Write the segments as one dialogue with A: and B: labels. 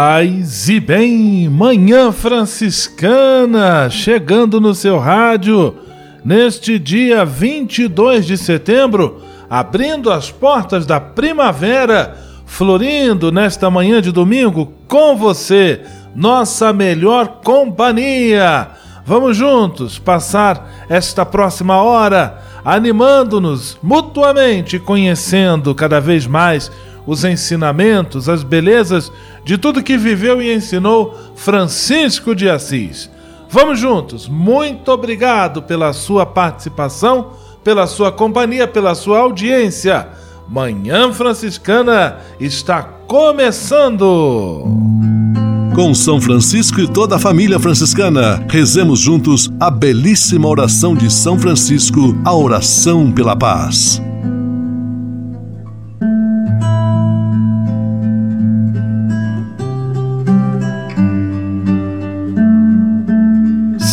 A: Paz e bem, Manhã Franciscana, chegando no seu rádio neste dia 22 de setembro, abrindo as portas da primavera, florindo nesta manhã de domingo com você, nossa melhor companhia. Vamos juntos passar esta próxima hora animando-nos mutuamente, conhecendo cada vez mais os ensinamentos, as belezas de tudo que viveu e ensinou Francisco de Assis. Vamos juntos. Muito obrigado pela sua participação, pela sua companhia, pela sua audiência. Manhã Franciscana está começando.
B: Com São Francisco e toda a família franciscana, rezemos juntos a belíssima oração de São Francisco, a oração pela paz.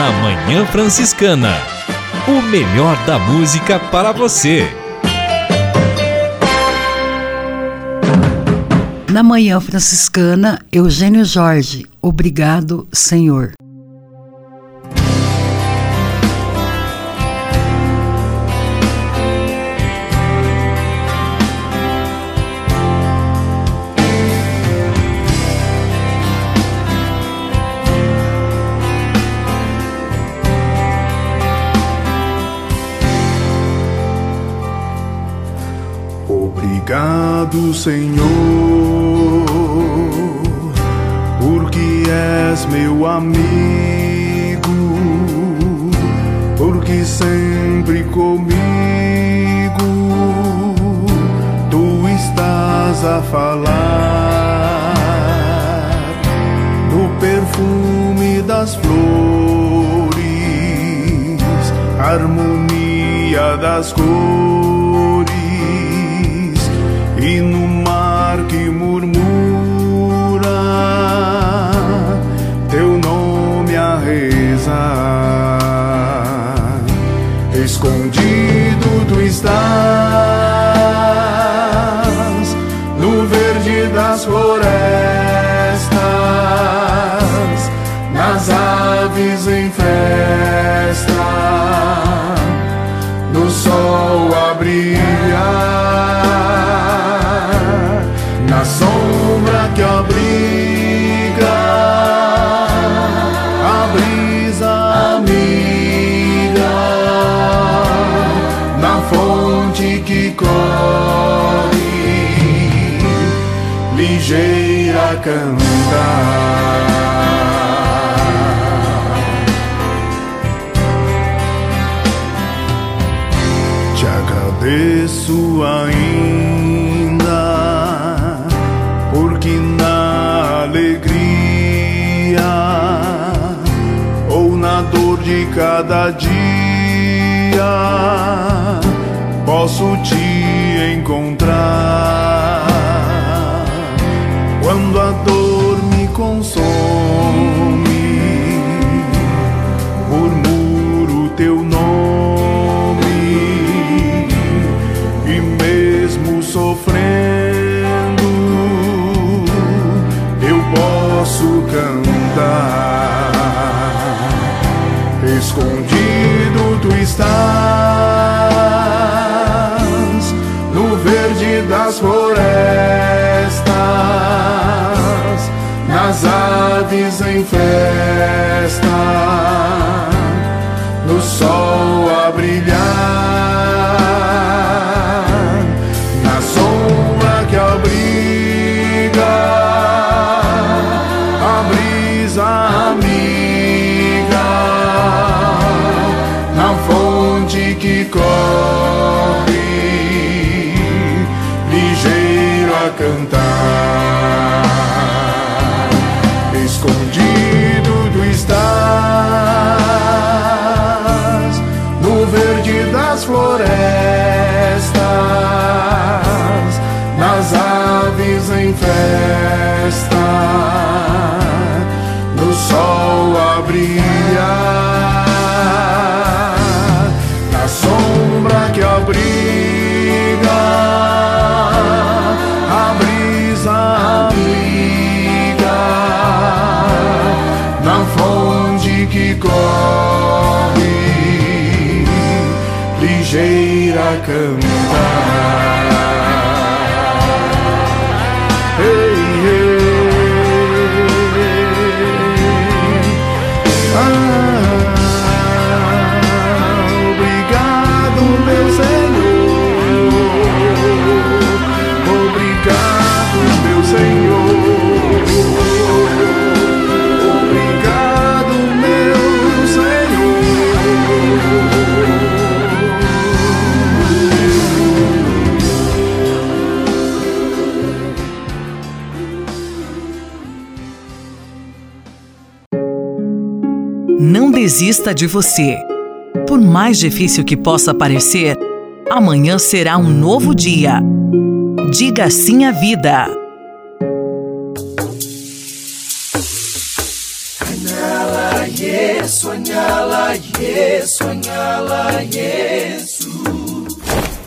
C: Na Manhã Franciscana. O melhor da música para você.
D: Na Manhã Franciscana, Eugênio Jorge. Obrigado, Senhor.
E: Obrigado, Senhor, porque és meu amigo, porque sempre comigo tu estás a falar no perfume das flores, harmonia das cores dia posso te encontrar. Quando a dor me consome, murmuro teu nome e mesmo sofrendo, eu posso cantar. Escondido tu estás no verde das florestas, nas aves em festa, no sol a
F: desista de você. Por mais difícil que possa parecer, amanhã será um novo dia. Diga sim à vida.
G: Sonhá-la, yes, sonhá-la, yes, sonhá-la, yes.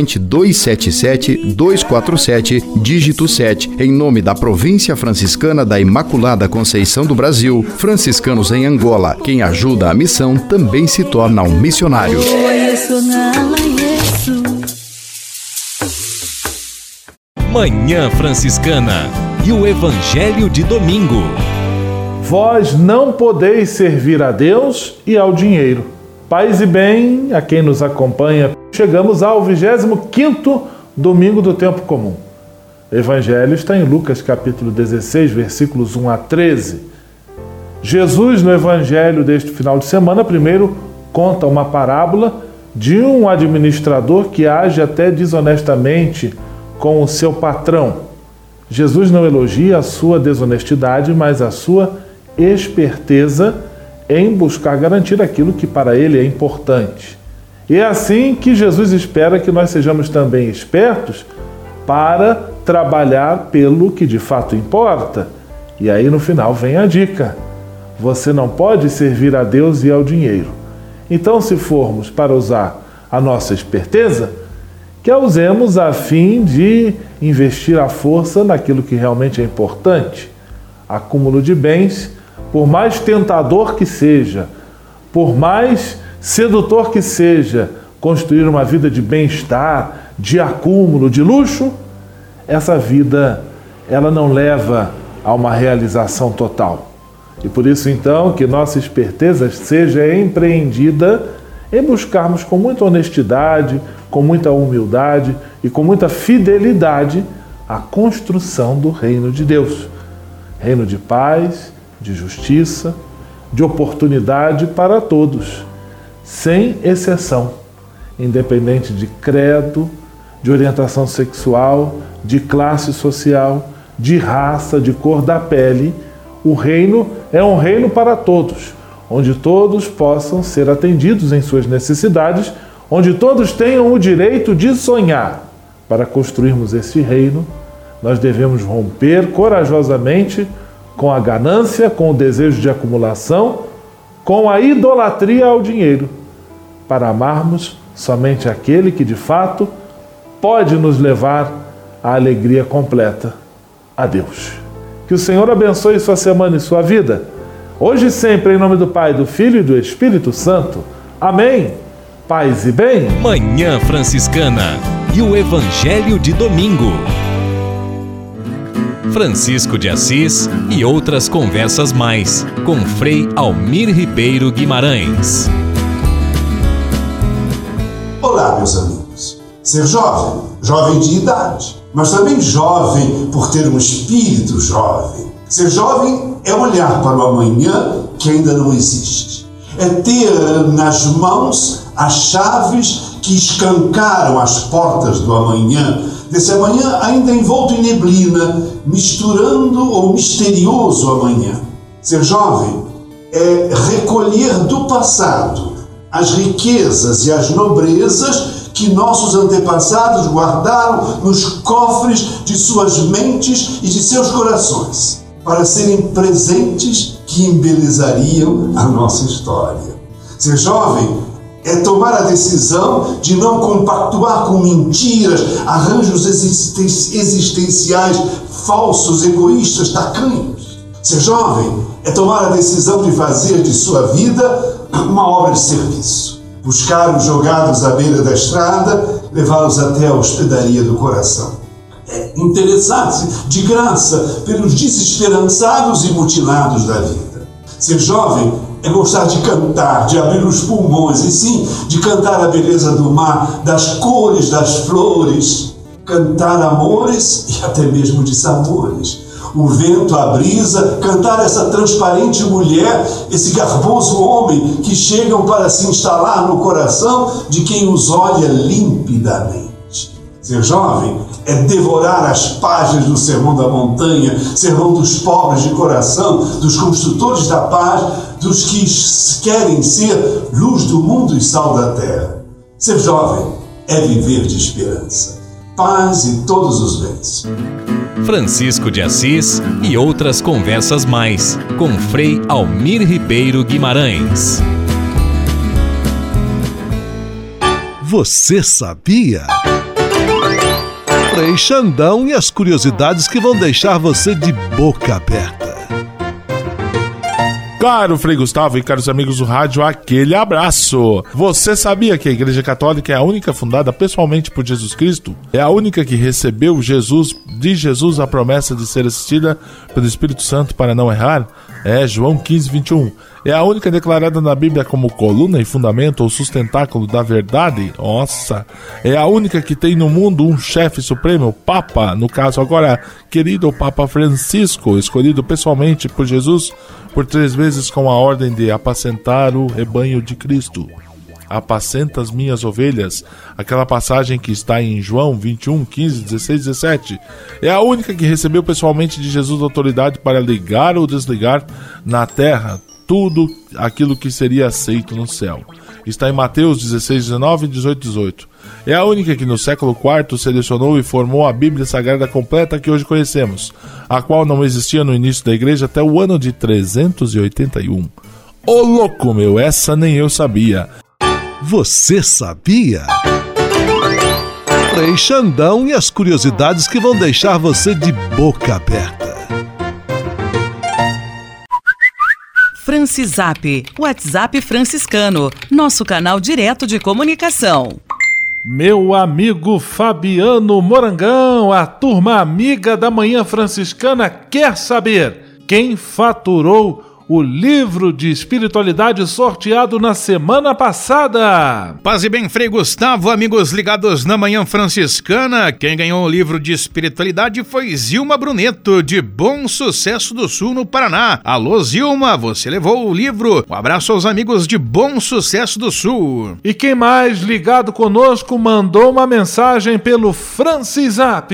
H: corrente 277 247, dígito 7, em nome da Província Franciscana da Imaculada Conceição do Brasil, franciscanos em Angola. Quem ajuda a missão também se torna um missionário.
C: Manhã Franciscana e o Evangelho de Domingo.
A: Vós não podeis servir a Deus e ao dinheiro. Paz e bem a quem nos acompanha chegamos ao 25 domingo do tempo comum. O evangelho está em Lucas capítulo 16, versículos 1 a 13. Jesus, no evangelho deste final de semana, primeiro conta uma parábola de um administrador que age até desonestamente com o seu patrão. Jesus não elogia a sua desonestidade, mas a sua esperteza em buscar garantir aquilo que para ele é importante. E é assim que Jesus espera que nós sejamos também espertos para trabalhar pelo que de fato importa. E aí no final vem a dica: você não pode servir a Deus e ao dinheiro. Então, se formos para usar a nossa esperteza, que a usemos a fim de investir a força naquilo que realmente é importante. Acúmulo de bens, por mais tentador que seja, por mais sedutor que seja construir uma vida de bem-estar, de acúmulo, de luxo, essa vida ela não leva a uma realização total. E por isso então que nossa esperteza seja empreendida em buscarmos com muita honestidade, com muita humildade e com muita fidelidade a construção do reino de Deus. Reino de paz, de justiça, de oportunidade para todos sem exceção, independente de credo, de orientação sexual, de classe social, de raça, de cor da pele. O reino é um reino para todos, onde todos possam ser atendidos em suas necessidades, onde todos tenham o direito de sonhar. Para construirmos esse reino, nós devemos romper corajosamente com a ganância, com o desejo de acumulação, com a idolatria ao dinheiro, para amarmos somente aquele que de fato pode nos levar à alegria completa, a Deus. Que o Senhor abençoe sua semana e sua vida. Hoje e sempre, em nome do Pai, do Filho e do Espírito Santo. Amém. Paz e bem.
C: Manhã Franciscana e o Evangelho de Domingo. Francisco de Assis e outras conversas mais com Frei Almir Ribeiro Guimarães.
I: Olá, meus amigos. Ser jovem, jovem de idade, mas também jovem por ter um espírito jovem. Ser jovem é olhar para o amanhã que ainda não existe. É ter nas mãos as chaves que escancaram as portas do amanhã, desse amanhã ainda envolto em neblina, misturando o misterioso amanhã. Ser jovem é recolher do passado as riquezas e as nobrezas que nossos antepassados guardaram nos cofres de suas mentes e de seus corações, para serem presentes que embelezariam a nossa história. Ser jovem é tomar a decisão de não compactuar com mentiras, arranjos existenciais falsos, egoístas, tacanhos. Ser jovem é tomar a decisão de fazer de sua vida uma obra de serviço. Buscar os jogados à beira da estrada, levá-los até a hospedaria do coração. É interessar-se de graça pelos desesperançados e mutilados da vida. Ser jovem é gostar de cantar, de abrir os pulmões e sim de cantar a beleza do mar, das cores das flores, cantar amores e até mesmo de sabores o vento, a brisa, cantar essa transparente mulher, esse garboso homem que chegam para se instalar no coração de quem os olha limpidamente. Ser jovem é devorar as páginas do Sermão da Montanha, sermão dos pobres de coração, dos construtores da paz, dos que querem ser luz do mundo e sal da terra. Ser jovem é viver de esperança, paz e todos os bens.
C: Francisco de Assis e outras conversas mais com Frei Almir Ribeiro Guimarães.
B: Você sabia? Frei Xandão e as curiosidades que vão deixar você de boca aberta.
A: Caro Frei Gustavo e caros amigos do rádio, aquele abraço! Você sabia que a Igreja Católica é a única fundada pessoalmente por Jesus Cristo? É a única que recebeu Jesus de Jesus a promessa de ser assistida pelo Espírito Santo para não errar? É João 15, 21. É a única declarada na Bíblia como coluna e fundamento ou sustentáculo da verdade? Nossa! É a única que tem no mundo um chefe supremo, o Papa, no caso agora, querido Papa Francisco, escolhido pessoalmente por Jesus por três vezes com a ordem de apacentar o rebanho de Cristo. Apacenta as minhas ovelhas, aquela passagem que está em João 21, 15, 16, 17. É a única que recebeu pessoalmente de Jesus autoridade para ligar ou desligar na terra tudo aquilo que seria aceito no céu. Está em Mateus 16, 19 e 18, 18. É a única que no século IV selecionou e formou a Bíblia Sagrada completa que hoje conhecemos, a qual não existia no início da igreja até o ano de 381. Ô louco meu, essa nem eu sabia.
B: Você sabia? Frei Xandão e as curiosidades que vão deixar você de boca aberta.
F: Francisap, WhatsApp franciscano, nosso canal direto de comunicação.
A: Meu amigo Fabiano Morangão, a turma amiga da Manhã Franciscana quer saber quem faturou o livro de espiritualidade sorteado na semana passada.
J: Paz e bem, Frei Gustavo, amigos ligados na Manhã Franciscana. Quem ganhou o livro de espiritualidade foi Zilma Bruneto, de Bom Sucesso do Sul, no Paraná. Alô, Zilma, você levou o livro. Um abraço aos amigos de Bom Sucesso do Sul.
A: E quem mais ligado conosco mandou uma mensagem pelo Francisap.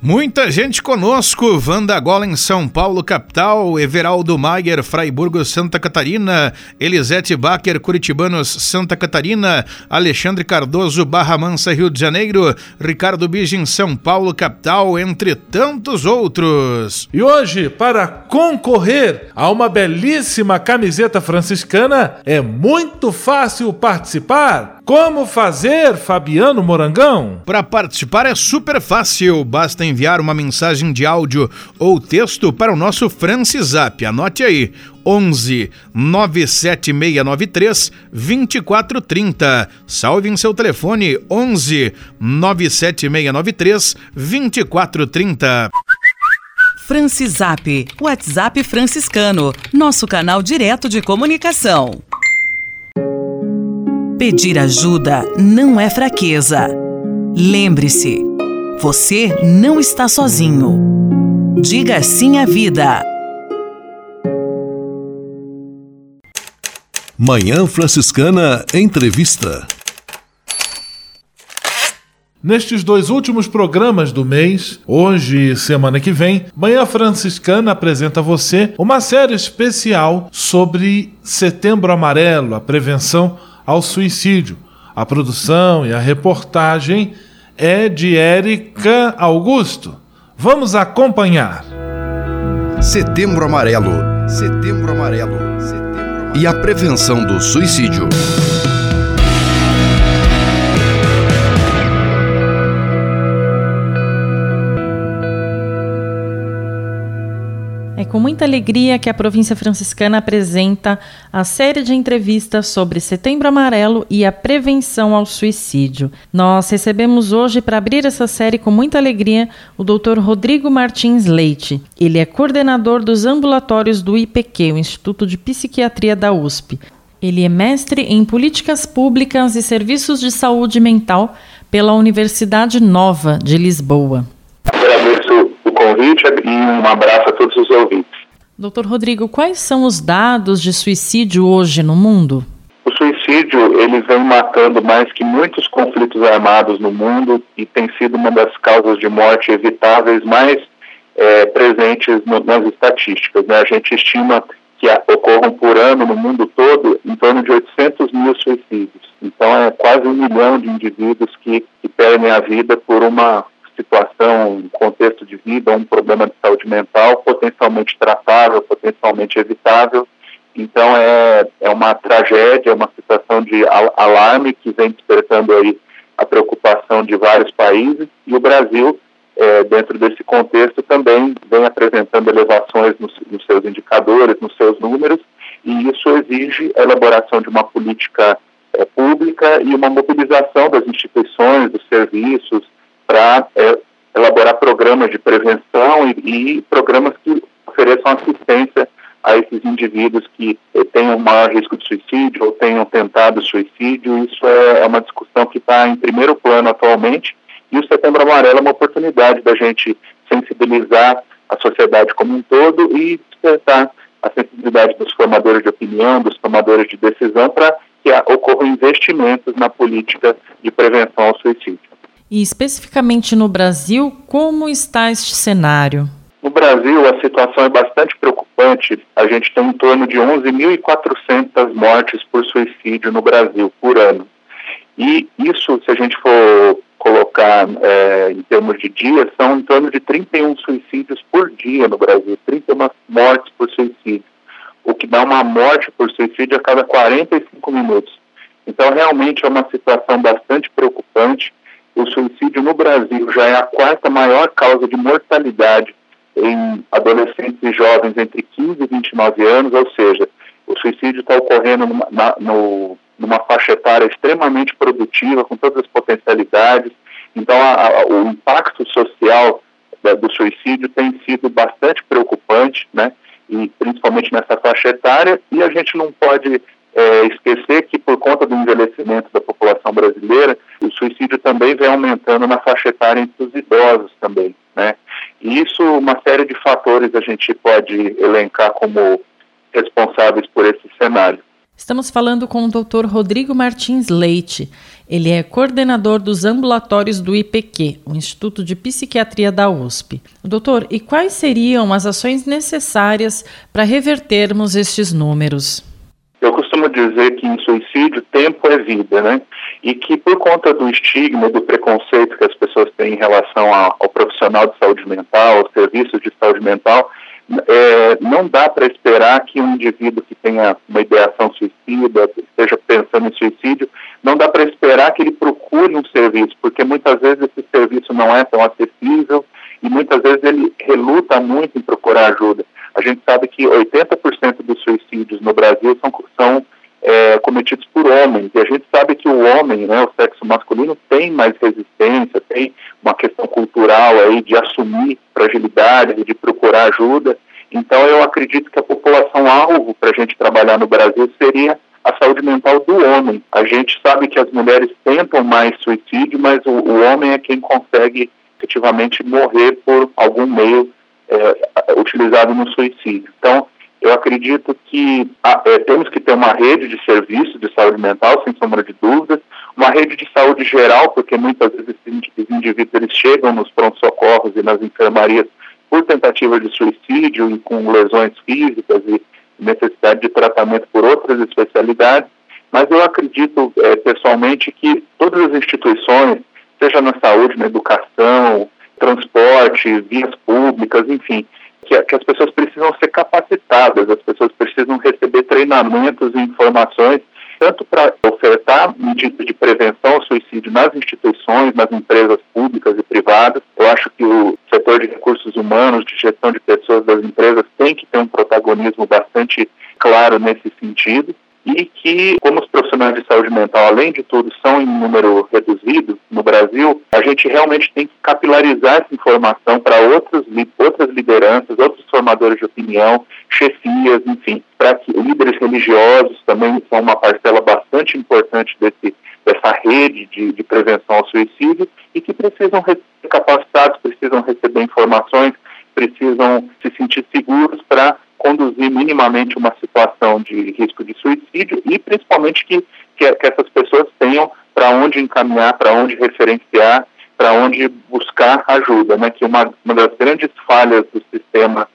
J: Muita gente conosco. Vanda Gola em São Paulo, capital. Everaldo Maier, Fraiburgo, Santa Catarina, Elisete Baker, Curitibanos, Santa Catarina, Alexandre Cardoso, Barra Mansa, Rio de Janeiro, Ricardo Bigem, São Paulo, capital, entre tantos outros.
A: E hoje, para concorrer a uma belíssima camiseta franciscana, é muito fácil participar. Como fazer, Fabiano Morangão?
J: Para participar é super fácil, basta enviar uma mensagem de áudio ou texto para o nosso Francisap. Anote aí: 11 97693 2430. Salve em seu telefone 11 97693 2430.
F: Francisap, WhatsApp franciscano, nosso canal direto de comunicação. Pedir ajuda não é fraqueza. Lembre-se, você não está sozinho. Diga sim à vida.
B: Manhã Franciscana Entrevista.
A: Nestes dois últimos programas do mês, hoje e semana que vem, Manhã Franciscana apresenta a você uma série especial sobre Setembro Amarelo, a prevenção ao suicídio. A produção e a reportagem é de Érica Augusto. Vamos acompanhar.
H: Setembro Amarelo. Setembro Amarelo. Setembro Amarelo. E a prevenção do suicídio.
K: Com muita alegria que a província franciscana apresenta a série de entrevistas sobre Setembro Amarelo e a prevenção ao suicídio. Nós recebemos hoje, para abrir essa série com muita alegria, o Dr. Rodrigo Martins Leite. Ele é coordenador dos ambulatórios do IPQ, o Instituto de Psiquiatria da USP. Ele é mestre em Políticas Públicas e Serviços de Saúde Mental pela Universidade Nova de Lisboa
L: convite e um abraço a todos os ouvintes.
K: Doutor Rodrigo, quais são os dados de suicídio hoje no mundo?
L: O suicídio ele vem matando mais que muitos conflitos armados no mundo e tem sido uma das causas de morte evitáveis mais é, presentes no, nas estatísticas. Né? A gente estima que ocorram por ano no mundo todo em torno de 800 mil suicídios. Então é quase um milhão de indivíduos que, que perdem a vida por uma situação, um contexto de vida, um problema de saúde mental potencialmente tratável, potencialmente evitável. Então é, é uma tragédia, é uma situação de alarme que vem despertando aí a preocupação de vários países e o Brasil, é, dentro desse contexto, também vem apresentando elevações nos, nos seus indicadores, nos seus números, e isso exige a elaboração de uma política é, pública e uma mobilização das instituições, dos serviços, para é, elaborar programas de prevenção e, e, programas que ofereçam assistência a esses indivíduos que eh, tenham maior risco de suicídio ou tenham tentado suicídio. Isso é, é uma discussão que está em primeiro plano atualmente e o Setembro Amarelo é uma oportunidade da gente sensibilizar a sociedade como um todo e despertar a sensibilidade dos formadores de opinião, dos tomadores de decisão para que ocorram investimentos na política de prevenção ao suicídio.
K: E especificamente no Brasil, como está este cenário?
L: No Brasil, a situação é bastante preocupante. A gente tem em torno de 11.400 mortes por suicídio no Brasil por ano. E isso, se a gente for colocar é, em termos de dias, são em torno de 31 suicídios por dia no Brasil, 31 mortes por suicídio, o que dá uma morte por suicídio a cada 45 minutos. Então, realmente é uma situação bastante preocupante o suicídio no Brasil já é a quarta maior causa de mortalidade em adolescentes e jovens entre 15 e 29 anos, ou seja, o suicídio está ocorrendo numa, na, no, numa faixa etária extremamente produtiva, com todas as potencialidades. Então, a, a, o impacto social da, do suicídio tem sido bastante preocupante, né? E principalmente nessa faixa etária, e a gente não pode é, esquecer que por conta do envelhecimento da população brasileira, o suicídio também vem aumentando na faixa etária entre os idosos também, né? E isso, uma série de fatores a gente pode elencar como responsáveis por esse cenário.
K: Estamos falando com o Dr. Rodrigo Martins Leite. Ele é coordenador dos ambulatórios do IPQ, o Instituto de Psiquiatria da USP. Doutor, e quais seriam as ações necessárias para revertermos estes números?
L: Eu costumo dizer que em suicídio tempo é vida, né? E que por conta do estigma, do preconceito que as pessoas têm em relação ao profissional de saúde mental, aos serviços de saúde mental, é, não dá para esperar que um indivíduo que tenha uma ideação suicida, esteja pensando em suicídio, não dá para esperar que ele procure um serviço, porque muitas vezes esse serviço não é tão acessível e muitas vezes ele reluta muito em procurar ajuda. A gente sabe que 80% dos suicídios no Brasil são, são é, cometidos por homens. E a gente sabe que o homem, né, o sexo masculino, tem mais resistência, tem uma questão cultural aí de assumir fragilidade, de procurar ajuda. Então, eu acredito que a população-alvo para a gente trabalhar no Brasil seria a saúde mental do homem. A gente sabe que as mulheres tentam mais suicídio, mas o, o homem é quem consegue efetivamente morrer por algum meio é, utilizado no suicídio. Então, eu acredito que ah, é, temos que ter uma rede de serviços de saúde mental, sem sombra de dúvidas, uma rede de saúde geral, porque muitas vezes esses indivíduos eles chegam nos prontos-socorros e nas enfermarias por tentativa de suicídio e com lesões físicas e necessidade de tratamento por outras especialidades, mas eu acredito é, pessoalmente que todas as instituições, seja na saúde, na educação, transporte, vias públicas, enfim, que, que as pessoas precisam ser capacitadas, as pessoas precisam receber treinamentos e informações tanto para ofertar medidas de prevenção ao suicídio nas instituições, nas empresas públicas e privadas. Eu acho que o setor de recursos humanos, de gestão de pessoas das empresas, tem que ter um protagonismo bastante claro nesse sentido e que, como os profissionais de saúde mental, além de tudo, são em número reduzido no Brasil, a gente realmente tem que capilarizar essa informação para outras, lideranças, outros formadores de opinião, chefias, enfim, para que líderes religiosos também são uma parcela bastante importante desse, dessa rede de, de prevenção ao suicídio e que precisam ser capacitados, precisam receber informações, precisam se sentir seguros para conduzir minimamente uma situação de risco de suicídio e principalmente que, que, que essas pessoas tenham para onde encaminhar, para onde referenciar, para onde buscar ajuda, né? Que uma, uma das grandes falhas do sistema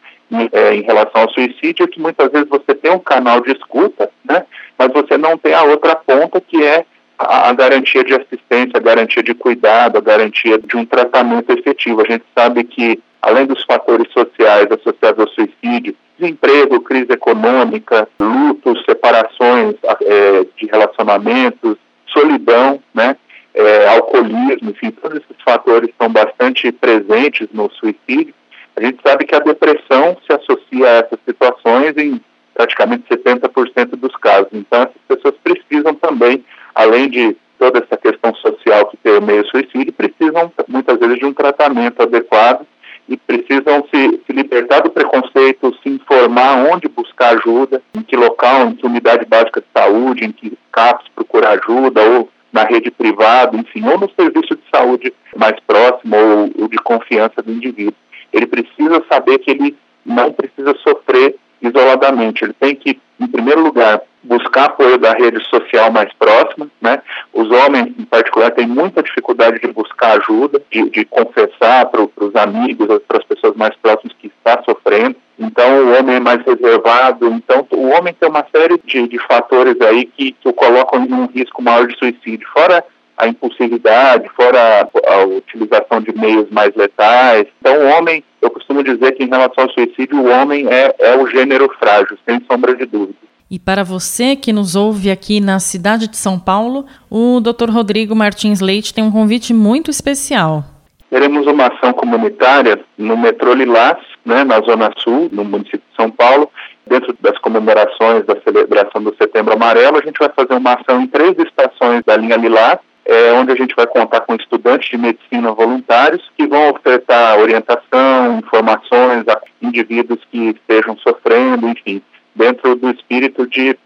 L: é, em relação ao suicídio é que muitas vezes você tem um canal de escuta, né? Mas você não tem a outra ponta que é a, a garantia de assistência, a garantia de cuidado, a garantia de um tratamento efetivo. A gente sabe que além dos fatores sociais associados ao suicídio, desemprego, crise econômica, lutos, separações é, de relacionamentos, solidão, né, é, alcoolismo, enfim, todos esses fatores estão bastante presentes no suicídio. A gente sabe que a depressão se associa a essas situações em praticamente 70% dos casos. Então, essas pessoas precisam também, além de toda essa questão social que permeia o suicídio, precisam muitas vezes de um tratamento adequado e precisam se, se, libertar do preconceito, se informar onde buscar ajuda, em que local, em que unidade básica de saúde, em que CAPS procurar ajuda, ou na rede privada, enfim, ou no serviço de saúde mais próximo ou, ou de confiança do indivíduo. Ele precisa saber que ele não precisa sofrer isoladamente, ele tem que, em primeiro lugar, buscar apoio da rede social mais próxima, né? Os homens, em particular, têm muita dificuldade de buscar ajuda, de, de confessar para os amigos, para as pessoas mais próximas que está sofrendo. Então, o homem é mais reservado. Então, o homem tem uma série de, de fatores aí que, que o colocam em um risco maior de suicídio. Fora a impulsividade, fora a, a utilização de meios mais letais. Então, o homem, eu costumo dizer que em relação ao suicídio, o homem é, é o gênero frágil, sem sombra de dúvida.
K: E para você que nos ouve aqui na cidade de São Paulo, o Dr. Rodrigo Martins Leite tem um convite muito especial.
L: Teremos uma ação comunitária no metrô Lilás, né, na Zona Sul, no município de São Paulo, dentro das comemorações da celebração do Setembro Amarelo, a gente vai fazer uma ação em três estações da linha Lilás, é, onde a gente vai contar com estudantes de medicina voluntários que vão ofertar orientação, informações a indivíduos que estejam sofrendo, enfim, dentro do espírito de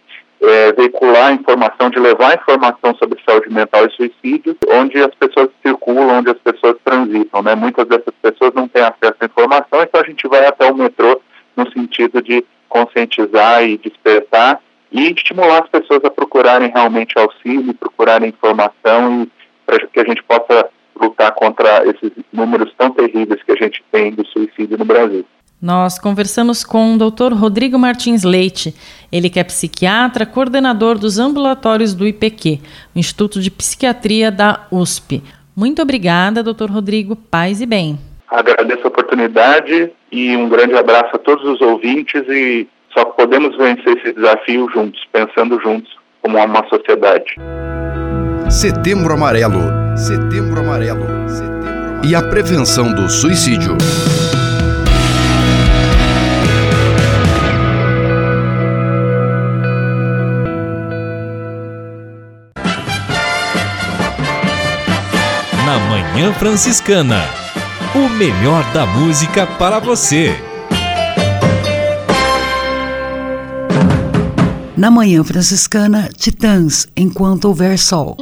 L: é, veicular informação, de levar informação sobre saúde mental e suicídio, onde as pessoas circulam, onde as pessoas transitam. Né? Muitas dessas pessoas não têm acesso à informação, então a gente vai até o metrô no sentido de conscientizar e despertar e estimular as pessoas a procurarem realmente auxílio, procurarem informação e para que a gente possa lutar contra esses números tão terríveis que a gente tem do suicídio no Brasil.
K: Nós conversamos com o Dr. Rodrigo Martins Leite, ele é psiquiatra, coordenador dos ambulatórios do IPQ, Instituto de Psiquiatria da USP. Muito obrigada, doutor Rodrigo. Paz e bem.
L: Agradeço a oportunidade e um grande abraço a todos os ouvintes e podemos vencer esse desafio juntos, pensando juntos como uma sociedade.
H: Setembro Amarelo. Setembro Amarelo. Setembro Amarelo. E a prevenção do suicídio.
C: Na Manhã Franciscana. O melhor da música para você.
D: Na Manhã Franciscana, Titãs, Enquanto Houver Sol.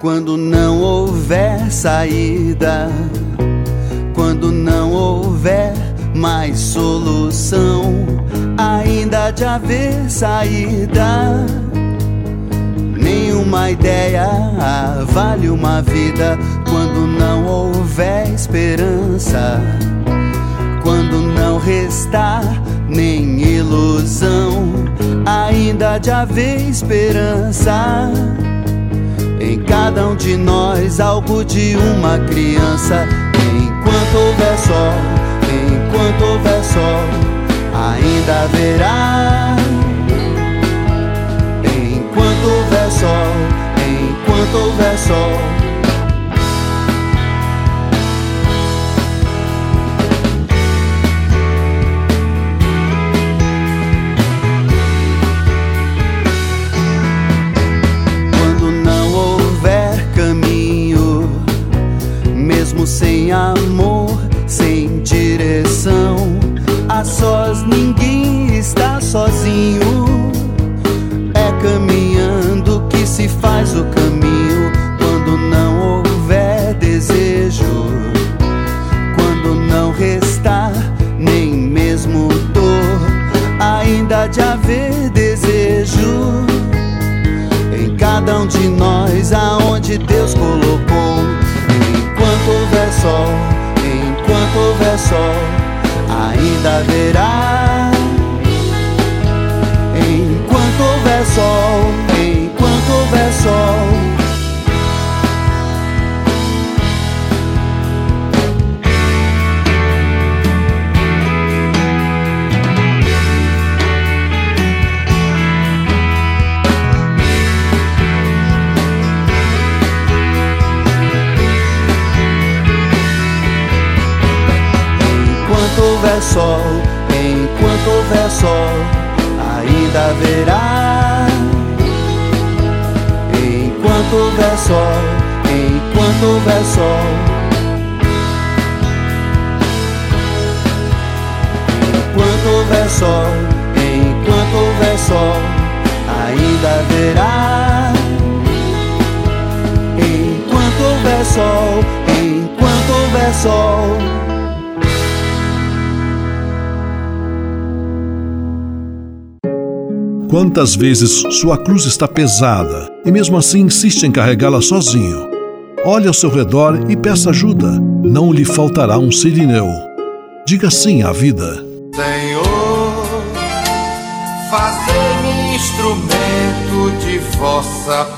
M: Quando não houver saída, quando não houver mais solução, ainda de haver saída. Nenhuma ideia vale uma vida quando não houver esperança, quando não restar nem ilusão, ainda de haver esperança. Em cada um de nós, algo de uma criança. Enquanto houver sol, enquanto houver sol, ainda haverá. Enquanto houver sol, enquanto houver sol. Sol, ainda haverá. Enquanto houver sol, enquanto houver sol. Sol, enquanto houver sol, ainda haverá. Enquanto houver sol, enquanto houver sol. Enquanto houver sol, enquanto houver sol, ainda haverá. Enquanto houver sol, enquanto houver sol.
B: Quantas vezes sua cruz está pesada e mesmo assim insiste em carregá-la sozinho? Olhe ao seu redor e peça ajuda. Não lhe faltará um sirineu. Diga sim à vida.
E: Senhor, fazei-me instrumento de vossa.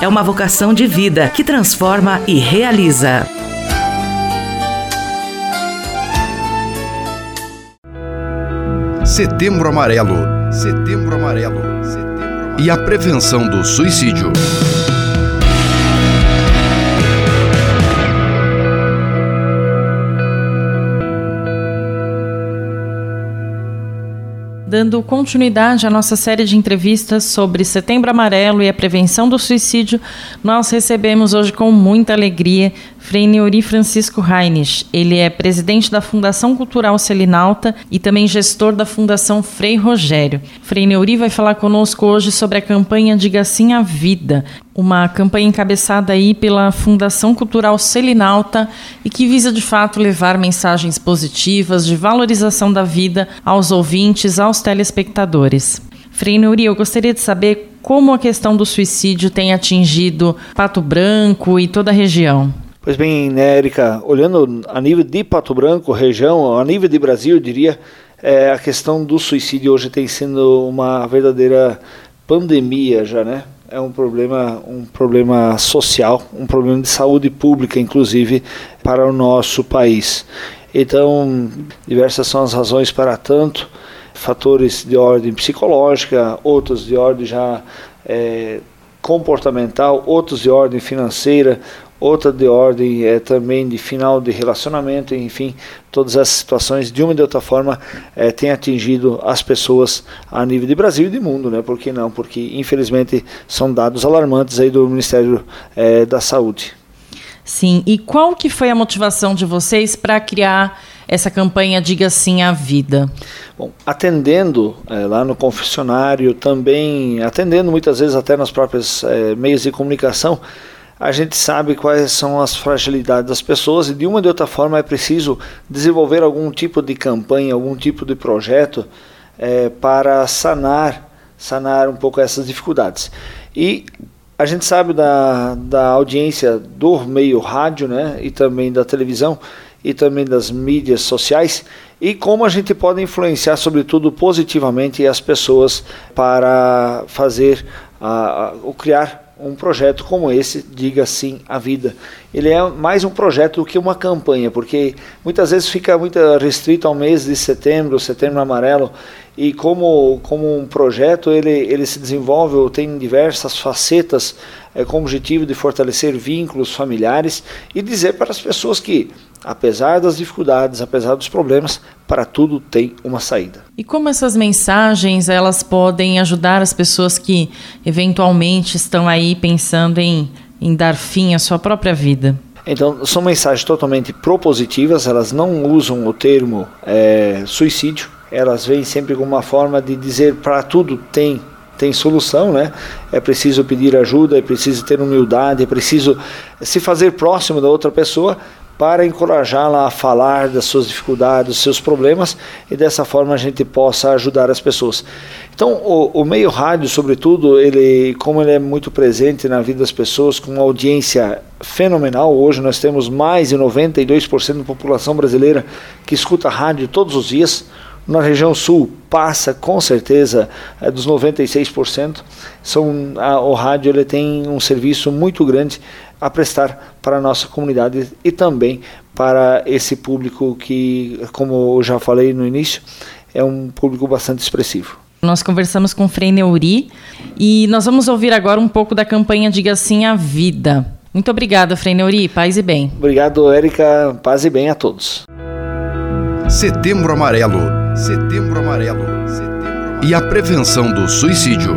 F: é uma vocação de vida que transforma e realiza.
H: Setembro Amarelo. Setembro Amarelo. e a prevenção do suicídio.
K: Dando continuidade à nossa série de entrevistas sobre Setembro Amarelo e a prevenção do suicídio, nós recebemos hoje com muita alegria Frei Neuri Francisco Reines. Ele é presidente da Fundação Cultural Selinalta e também gestor da Fundação Frei Rogério. Frei Neuri vai falar conosco hoje sobre a campanha Diga Sim à Vida, uma campanha encabeçada aí pela Fundação Cultural Selinalta e que visa de fato levar mensagens positivas de valorização da vida aos ouvintes, aos telespectadores. Frei Neuri, eu gostaria de saber como a questão do suicídio tem atingido Pato Branco e toda a região.
N: Pois bem, né, Erika, olhando a nível de Pato Branco, região, a nível de Brasil, eu diria, é, a questão do suicídio hoje tem sido uma verdadeira pandemia já, né? É um problema, um problema social, um problema de saúde pública, inclusive, para o nosso país. Então, diversas são as razões para tanto, fatores de ordem psicológica, outros de ordem já é, comportamental, outros de ordem financeira, outra de ordem é, também de final de relacionamento, enfim, todas essas situações de uma e de outra forma é, têm atingido as pessoas a nível de Brasil e de mundo, né? Por que não? Porque infelizmente são dados alarmantes aí do Ministério é, da Saúde.
K: Sim, e qual que foi a motivação de vocês para criar essa campanha Diga Sim à Vida?
N: Bom, atendendo é, lá no confessionário, também atendendo muitas vezes até nas próprias é, meios de comunicação, a gente sabe quais são as fragilidades das pessoas e de uma ou de outra forma é preciso desenvolver algum tipo de campanha, algum tipo de projeto é, para sanar, sanar um pouco essas dificuldades. E a gente sabe da, da audiência do meio rádio né, e também da televisão e também das mídias sociais e como a gente pode influenciar, sobretudo positivamente, as pessoas para fazer, o criar um projeto como esse, diga sim à vida. Ele é mais um projeto do que uma campanha, porque muitas vezes fica muito restrito ao mês de setembro, setembro amarelo, e como, como um projeto ele, ele se desenvolve, tem diversas facetas é, com o objetivo de fortalecer vínculos familiares e dizer para as pessoas que apesar das dificuldades, apesar dos problemas, para tudo tem uma saída.
K: E como essas mensagens elas podem ajudar as pessoas que eventualmente estão aí pensando em, em dar fim à sua própria vida?
N: Então, são mensagens totalmente propositivas, elas não usam o termo é, suicídio, elas vêm sempre com uma forma de dizer para tudo tem tem solução, né? É preciso pedir ajuda, é preciso ter humildade, é preciso se fazer próximo da outra pessoa para encorajá-la a falar das suas dificuldades, dos seus problemas e dessa forma a gente possa ajudar as pessoas. Então, o, o, meio rádio, sobretudo, ele, como ele é muito presente na vida das pessoas, com uma audiência fenomenal, hoje nós temos mais de 92% da população brasileira que escuta rádio todos os dias. Na região sul passa com certeza é, dos 96%. São, a, o rádio ele tem um serviço muito grande a prestar para a nossa comunidade e também para esse público que, como eu já falei no início, é um público bastante expressivo.
K: Nós conversamos com o Frei Neuri e nós vamos ouvir agora um pouco da campanha Diga Sim à Vida. Muito obrigada, Frei Neuri. Paz e bem.
N: Obrigado, Érica. Paz e bem a todos.
H: Setembro Amarelo. Setembro Amarelo. Setembro Amarelo. E a prevenção do suicídio.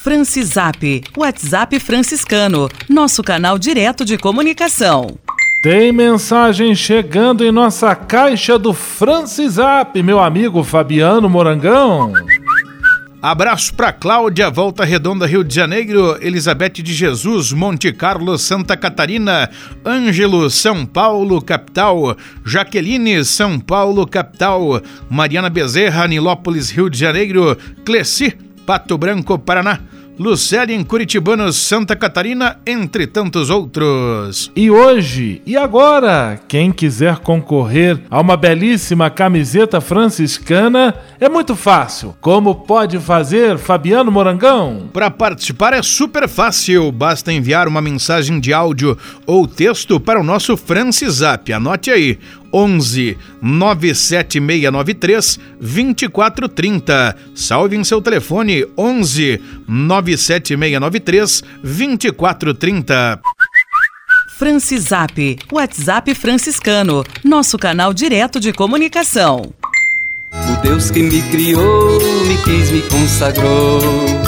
F: Francisap, WhatsApp franciscano, nosso canal direto de comunicação.
A: Tem mensagem chegando em nossa caixa do Francisap, meu amigo Fabiano Morangão.
J: Abraço para Cláudia, Volta Redonda, Rio de Janeiro, Elizabeth de Jesus, Monte Carlo, Santa Catarina, Ângelo, São Paulo, capital, Jaqueline, São Paulo, capital, Mariana Bezerra, Nilópolis, Rio de Janeiro, Cleci, Pato Branco, Paraná. Lucélia em Curitibanos, Santa Catarina, entre tantos outros.
A: E hoje, e agora, quem quiser concorrer a uma belíssima camiseta franciscana, é muito fácil. Como pode fazer, Fabiano Morangão?
J: Para participar é super fácil, basta enviar uma mensagem de áudio ou texto para o nosso Francisap. Anote aí, 11 97693 2430. Salve em seu telefone 11 97693 2430.
F: Francisap, WhatsApp franciscano, nosso canal direto de comunicação.
O: O Deus que me criou, me quis, me consagrou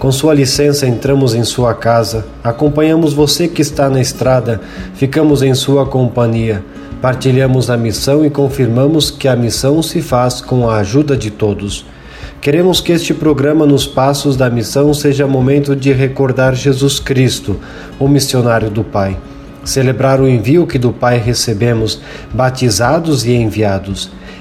P: Com sua licença, entramos em sua casa, acompanhamos você que está na estrada, ficamos em sua companhia, partilhamos a missão e confirmamos que a missão se faz com a ajuda de todos. Queremos que este programa Nos Passos da Missão seja momento de recordar Jesus Cristo, o missionário do Pai. Celebrar o envio que do Pai recebemos, batizados e enviados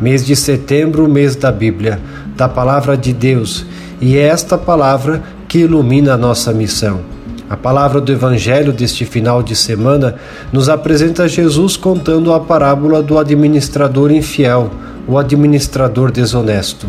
P: Mês de setembro, mês da Bíblia, da Palavra de Deus, e é esta palavra que ilumina a nossa missão. A palavra do Evangelho deste final de semana nos apresenta Jesus contando a parábola do administrador infiel, o administrador desonesto.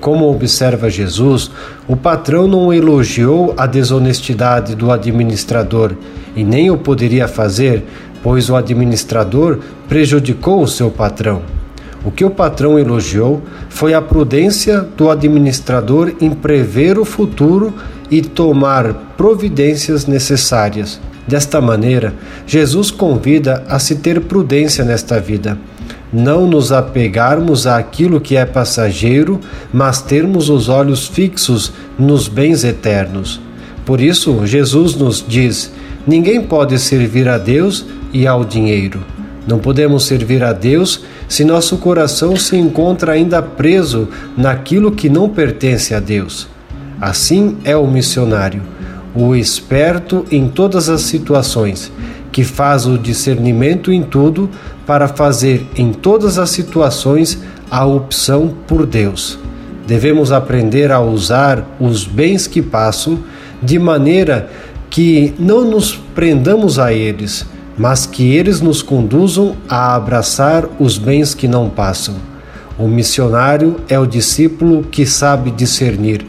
P: Como observa Jesus, o patrão não elogiou a desonestidade do administrador e nem o poderia fazer, pois o administrador prejudicou o seu patrão. O que o patrão elogiou foi a prudência do administrador em prever o futuro e tomar providências necessárias. Desta maneira, Jesus convida a se ter prudência nesta vida, não nos apegarmos àquilo que é passageiro, mas termos os olhos fixos nos bens eternos. Por isso, Jesus nos diz: ninguém pode servir a Deus e ao dinheiro. Não podemos servir a Deus se nosso coração se encontra ainda preso naquilo que não pertence a Deus. Assim é o missionário, o esperto em todas as situações, que faz o discernimento em tudo para fazer em todas as situações a opção por Deus. Devemos aprender a usar os bens que passam de maneira que não nos prendamos a eles mas que eles nos conduzam a abraçar os bens que não passam. O missionário é o discípulo que sabe discernir.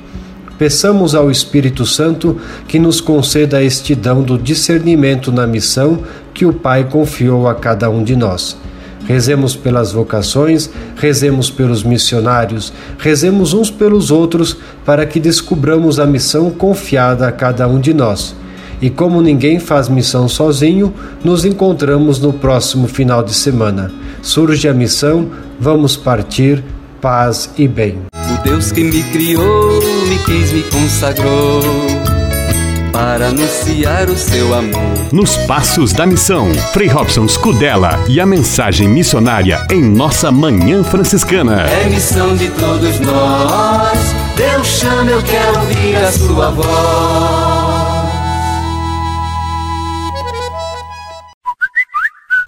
P: Peçamos ao Espírito Santo que nos conceda este dão do discernimento na missão que o Pai confiou a cada um de nós. Rezemos pelas vocações, rezemos pelos missionários, rezemos uns pelos outros para que descubramos a missão confiada a cada um de nós e como ninguém faz missão sozinho, nos encontramos no próximo final de semana. Surge a missão, vamos partir, paz e bem.
O: O Deus que me criou, me quis, me consagrou para anunciar o seu amor.
C: Nos Passos da Missão, Frei Robson Scudella e a mensagem missionária em nossa Manhã Franciscana.
O: É missão de todos nós, Deus chama, eu quero ouvir a sua voz.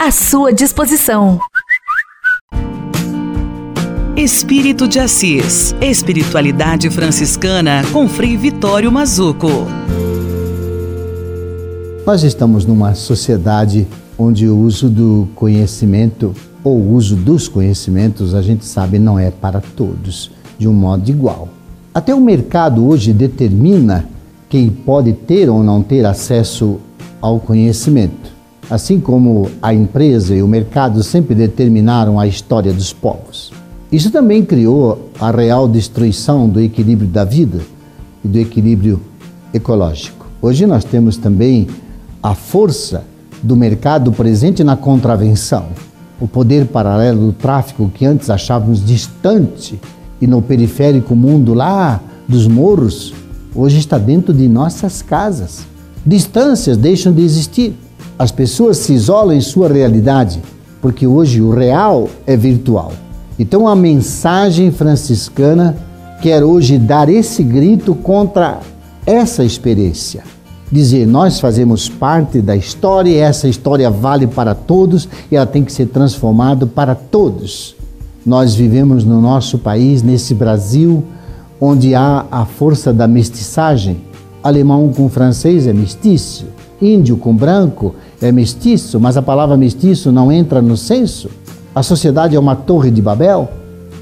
Q: à sua disposição.
F: Espírito de Assis. Espiritualidade franciscana com Frei Vitório Mazuco.
R: Nós estamos numa sociedade onde o uso do conhecimento ou o uso dos conhecimentos, a gente sabe, não é para todos de um modo igual. Até o mercado hoje determina quem pode ter ou não ter acesso ao conhecimento. Assim como a empresa e o mercado sempre determinaram a história dos povos. Isso também criou a real destruição do equilíbrio da vida e do equilíbrio ecológico. Hoje nós temos também a força do mercado presente na contravenção, o poder paralelo do tráfico que antes achávamos distante e no periférico mundo lá dos morros, hoje está dentro de nossas casas. Distâncias deixam de existir. As pessoas se isolam em sua realidade, porque hoje o real é virtual. Então a mensagem franciscana quer hoje dar esse grito contra essa experiência. Dizer, nós fazemos parte da história e essa história vale para todos e ela tem que ser transformada para todos. Nós vivemos no nosso país, nesse Brasil, onde há a força da mestiçagem. Alemão com francês é mestiço, índio com branco é mestiço, mas a palavra mestiço não entra no censo. A sociedade é uma torre de Babel.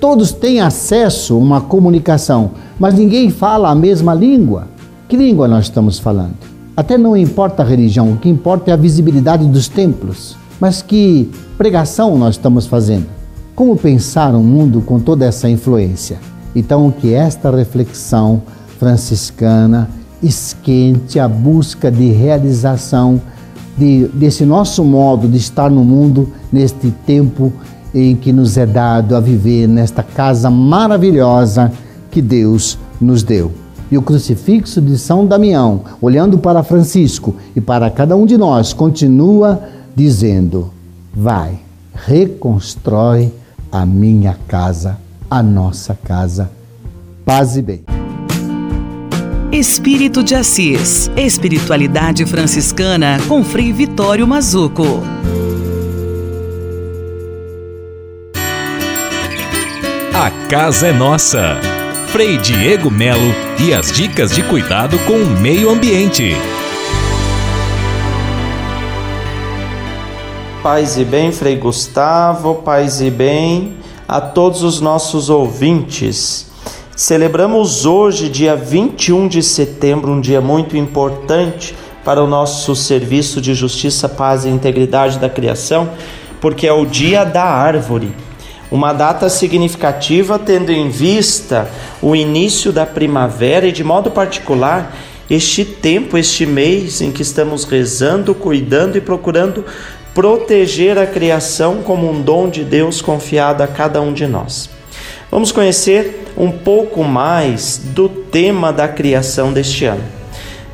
R: Todos têm acesso a uma comunicação, mas ninguém fala a mesma língua. Que língua nós estamos falando? Até não importa a religião, o que importa é a visibilidade dos templos. Mas que pregação nós estamos fazendo? Como pensar um mundo com toda essa influência? Então, que esta reflexão franciscana esquente a busca de realização de, desse nosso modo de estar no mundo neste tempo em que nos é dado a viver nesta casa maravilhosa que Deus nos deu. E o crucifixo de São Damião, olhando para Francisco e para cada um de nós, continua dizendo: Vai, reconstrói a minha casa, a nossa casa. Paz e bem.
F: Espírito de Assis. Espiritualidade franciscana com Frei Vitório Mazuco.
C: A casa é nossa. Frei Diego Melo e as dicas de cuidado com o meio ambiente.
S: Paz e bem, Frei Gustavo, paz e bem a todos os nossos ouvintes. Celebramos hoje, dia 21 de setembro, um dia muito importante para o nosso serviço de justiça, paz e integridade da criação, porque é o dia da árvore. Uma data significativa tendo em vista o início da primavera e, de modo particular, este tempo, este mês em que estamos rezando, cuidando e procurando proteger a criação como um dom de Deus confiado a cada um de nós. Vamos conhecer um pouco mais do tema da criação deste ano,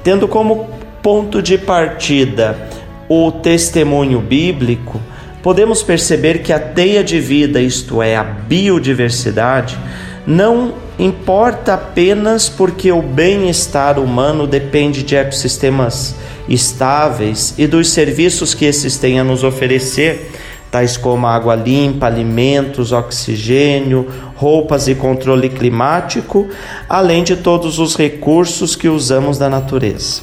S: tendo como ponto de partida o testemunho bíblico. Podemos perceber que a teia de vida, isto é, a biodiversidade, não importa apenas porque o bem-estar humano depende de ecossistemas estáveis e dos serviços que esses têm a nos oferecer, tais como água limpa, alimentos, oxigênio, roupas e controle climático, além de todos os recursos que usamos da natureza.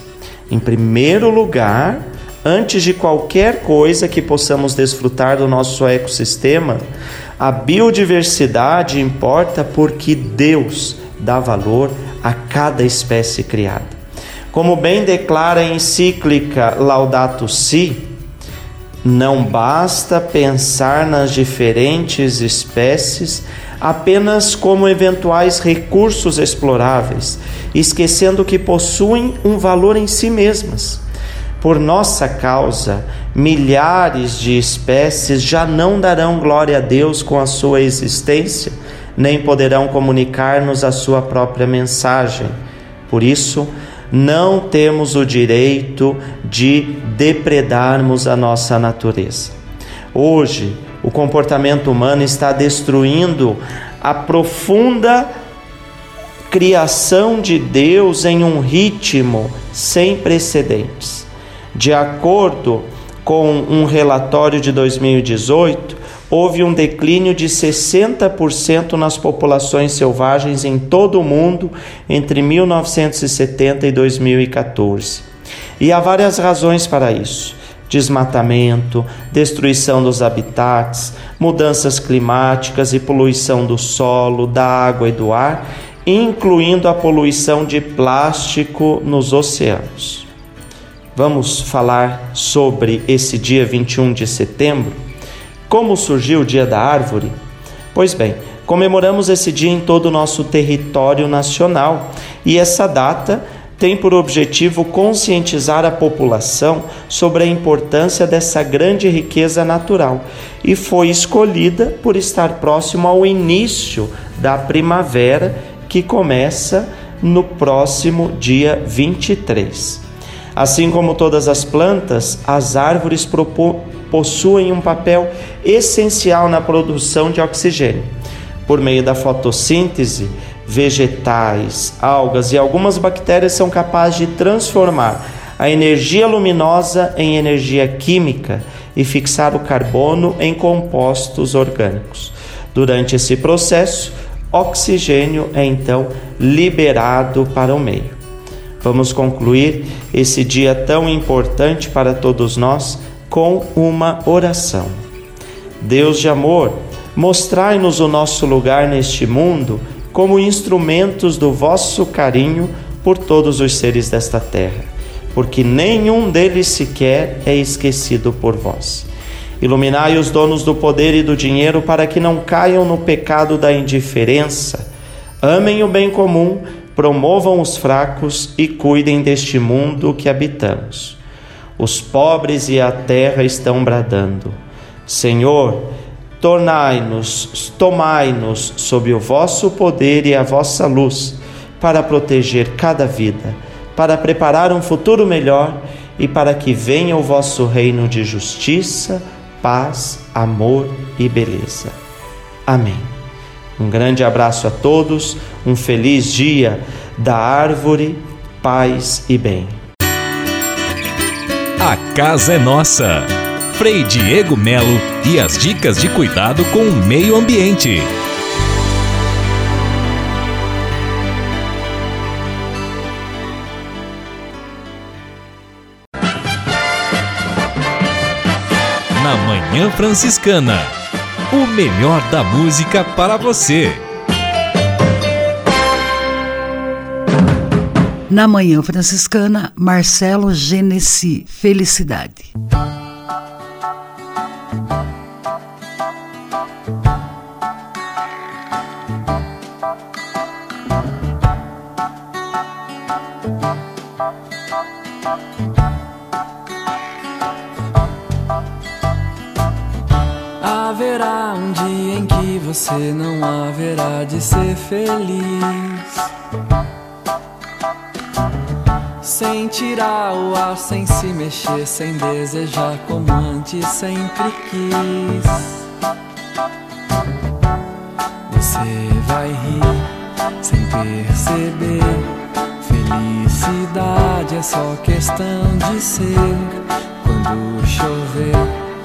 S: Em primeiro lugar, antes de qualquer coisa que possamos desfrutar do nosso ecossistema, a biodiversidade importa porque Deus dá valor a cada espécie criada. Como bem declara a encíclica Laudato Si, não basta pensar nas diferentes espécies apenas como eventuais recursos exploráveis, esquecendo que possuem um valor em si mesmas. Por nossa causa, milhares de espécies já não darão glória a Deus com a sua existência, nem poderão comunicar-nos a sua própria mensagem. Por isso, não temos o direito de depredarmos a nossa natureza. Hoje, o comportamento humano está destruindo a profunda criação de Deus em um ritmo sem precedentes. De acordo com um relatório de 2018, houve um declínio de 60% nas populações selvagens em todo o mundo entre 1970 e 2014. E há várias razões para isso desmatamento, destruição dos habitats, mudanças climáticas e poluição do solo, da água e do ar, incluindo a poluição de plástico nos oceanos. Vamos falar sobre esse dia 21 de setembro? Como surgiu o Dia da Árvore? Pois bem, comemoramos esse dia em todo o nosso território nacional e essa data tem por objetivo conscientizar a população sobre a importância dessa grande riqueza natural e foi escolhida por estar próximo ao início da primavera, que começa no próximo dia 23. Assim como todas as plantas, as árvores possuem um papel essencial na produção de oxigênio. Por meio da fotossíntese, vegetais, algas e algumas bactérias são capazes de transformar a energia luminosa em energia química e fixar o carbono em compostos orgânicos. Durante esse processo, oxigênio é então liberado para o meio. Vamos concluir esse dia tão importante para todos nós com uma oração. Deus de amor, mostrai-nos o nosso lugar neste mundo como instrumentos do vosso carinho por todos os seres desta terra, porque nenhum deles sequer é esquecido por vós. Iluminai os donos do poder e do dinheiro para que não caiam no pecado da indiferença. Amem o bem comum, promovam os fracos e cuidem deste mundo que habitamos. Os pobres e a terra estão bradando: Senhor, tornai-nos, tomai-nos sob o vosso poder e a vossa luz, para proteger cada vida, para preparar um futuro melhor e para que venha o vosso reino de justiça, paz, amor e beleza. Amém. Um grande abraço a todos, um feliz dia da árvore, paz e bem.
C: A casa é nossa. Frei Diego Melo e as dicas de cuidado com o meio ambiente. Na Manhã Franciscana, o melhor da música para você.
D: Na Manhã Franciscana, Marcelo Genesi, Felicidade.
T: Haverá um dia em que você não haverá de ser feliz. Sem tirar o ar, sem se mexer, sem desejar como antes sempre quis. Você vai rir sem perceber. Felicidade é só questão de ser. Quando chover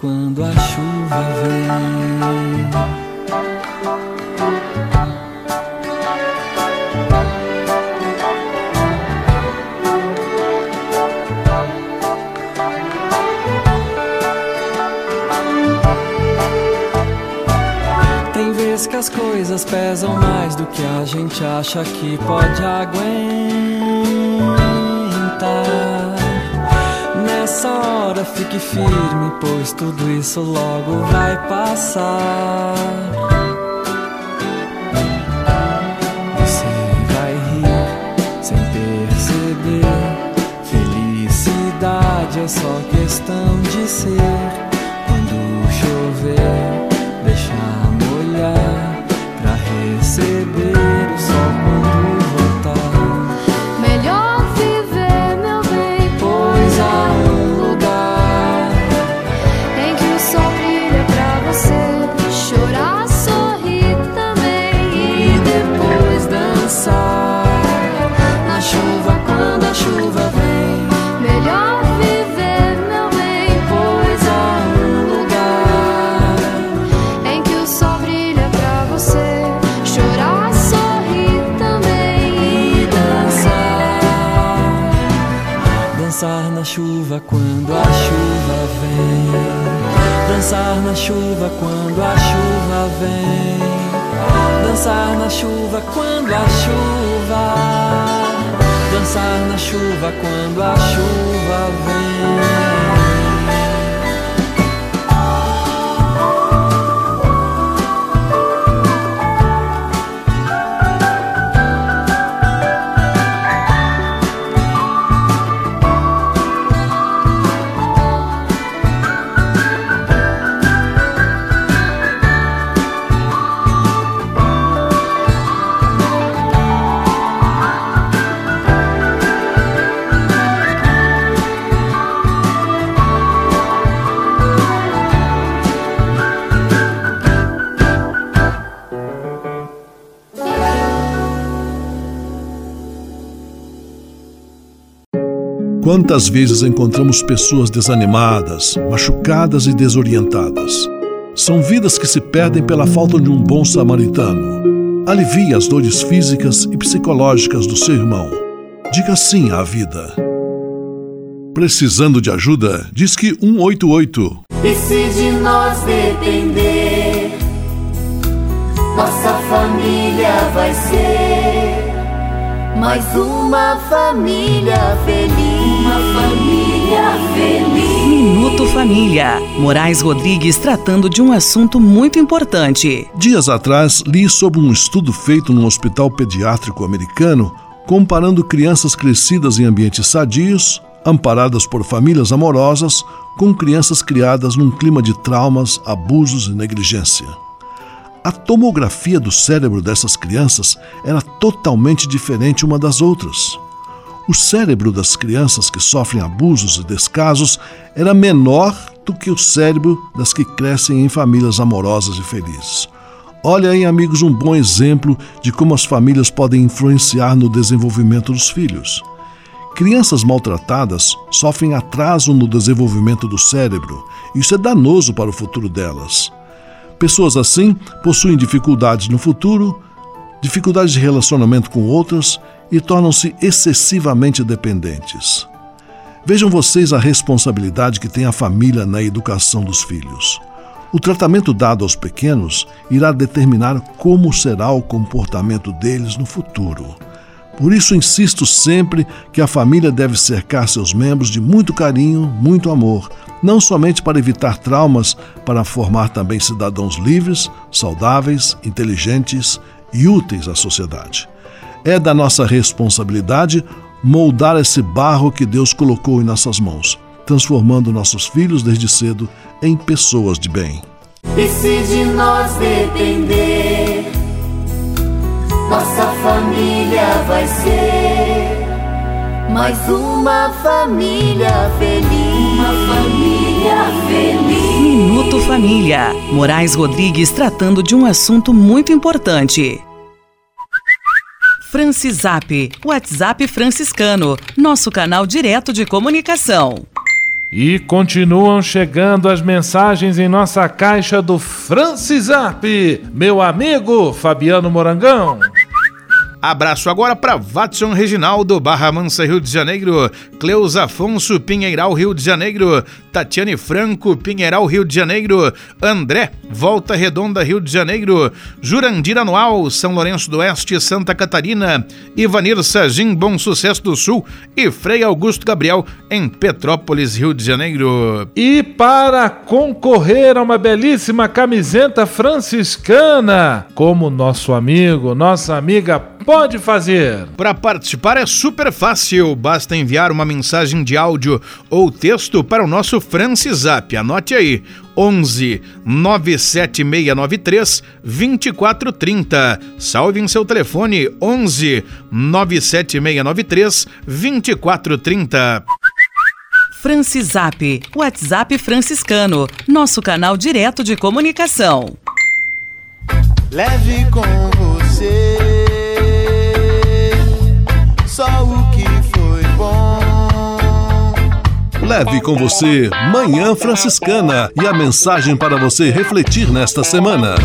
T: Quando a chuva vem. que as coisas pesam mais do que a gente acha que pode aguentar. Nessa hora fique firme, pois tudo isso logo vai passar.
B: Quantas vezes encontramos pessoas desanimadas, machucadas e desorientadas? São vidas que se perdem pela falta de um bom samaritano. Alivie as dores físicas e psicológicas do seu irmão. Diga sim à vida. Precisando de ajuda? Diz que 188.
M: E se de nós depender, nossa família vai ser mais uma família feliz. Uma família feliz.
F: Minuto Família. Moraes Rodrigues tratando de um assunto muito importante.
B: Dias atrás, li sobre um estudo feito num hospital pediátrico americano comparando crianças crescidas em ambientes sadios, amparadas por famílias amorosas, com crianças criadas num clima de traumas, abusos e negligência. A tomografia do cérebro dessas crianças era totalmente diferente uma das outras. O cérebro das crianças que sofrem abusos e descasos era menor do que o cérebro das que crescem em famílias amorosas e felizes. Olha aí, amigos, um bom exemplo de como as famílias podem influenciar no desenvolvimento dos filhos. Crianças maltratadas sofrem atraso no desenvolvimento do cérebro. Isso é danoso para o futuro delas. Pessoas assim possuem dificuldades no futuro, dificuldades de relacionamento com outras e tornam-se excessivamente dependentes. Vejam vocês a responsabilidade que tem a família na educação dos filhos. O tratamento dado aos pequenos irá determinar como será o comportamento deles no futuro. Por isso, insisto sempre que a família deve cercar seus membros de muito carinho, muito amor, não somente para evitar traumas, para formar também cidadãos livres, saudáveis, inteligentes e úteis à sociedade. É da nossa responsabilidade moldar esse barro que Deus colocou em nossas mãos, transformando nossos filhos desde cedo em pessoas de bem.
M: E se de nós depender, nossa família vai ser mais uma família feliz. Uma família feliz.
F: Minuto Família. Moraes Rodrigues tratando de um assunto muito importante. Francisap, WhatsApp franciscano, nosso canal direto de comunicação.
A: E continuam chegando as mensagens em nossa caixa do Francisap, meu amigo Fabiano Morangão.
J: Abraço agora para Watson Reginaldo, Barra Mansa, Rio de Janeiro, Cleus Afonso, Pinheiral, Rio de Janeiro, Tatiane Franco, Pinheiral, Rio de Janeiro, André, Volta Redonda, Rio de Janeiro, Jurandir Anual, São Lourenço do Oeste, Santa Catarina, Ivanir Sagim, Bom Sucesso do Sul. E Frei Augusto Gabriel, em Petrópolis, Rio de Janeiro.
A: E para concorrer a uma belíssima camiseta franciscana, como nosso amigo, nossa amiga pode fazer?
J: Para participar é super fácil, basta enviar uma mensagem de áudio ou texto para o nosso Francisap. Anote aí: 11 97693 2430. Salve em seu telefone 11 97693 2430.
F: Francisap, WhatsApp franciscano, nosso canal direto de comunicação.
M: Leve com você só o que foi bom.
B: Leve com você Manhã Franciscana e a mensagem para você refletir nesta semana.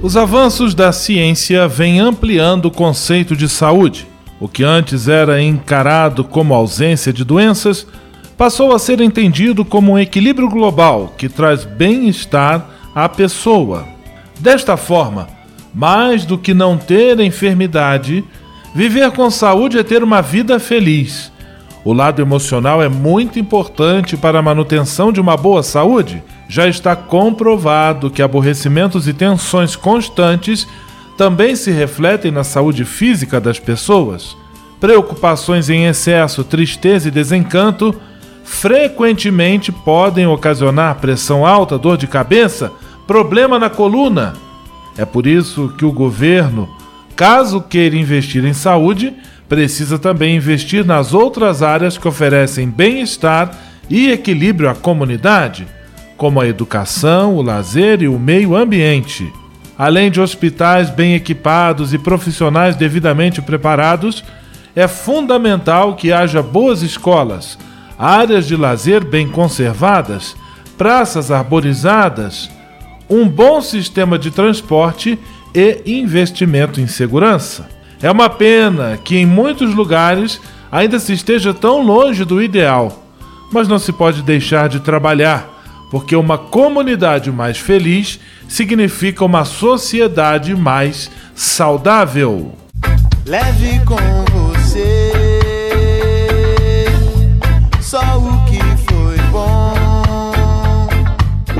A: Os avanços da ciência vêm ampliando o conceito de saúde. O que antes era encarado como ausência de doenças passou a ser entendido como um equilíbrio global que traz bem-estar à pessoa. Desta forma, mais do que não ter enfermidade, viver com saúde é ter uma vida feliz. O lado emocional é muito importante para a manutenção de uma boa saúde. Já está comprovado que aborrecimentos e tensões constantes também se refletem na saúde física das pessoas. Preocupações em excesso, tristeza e desencanto frequentemente podem ocasionar pressão alta, dor de cabeça, problema na coluna. É por isso que o governo, caso queira investir em saúde, precisa também investir nas outras áreas que oferecem bem-estar e equilíbrio à comunidade, como a educação, o lazer e o meio ambiente. Além de hospitais bem equipados e profissionais devidamente preparados, é fundamental que haja boas escolas, áreas de lazer bem conservadas, praças arborizadas, um bom sistema de transporte e investimento em segurança. É uma pena que em muitos lugares ainda se esteja tão longe do ideal, mas não se pode deixar de trabalhar, porque uma comunidade mais feliz significa uma sociedade mais saudável.
M: Leve com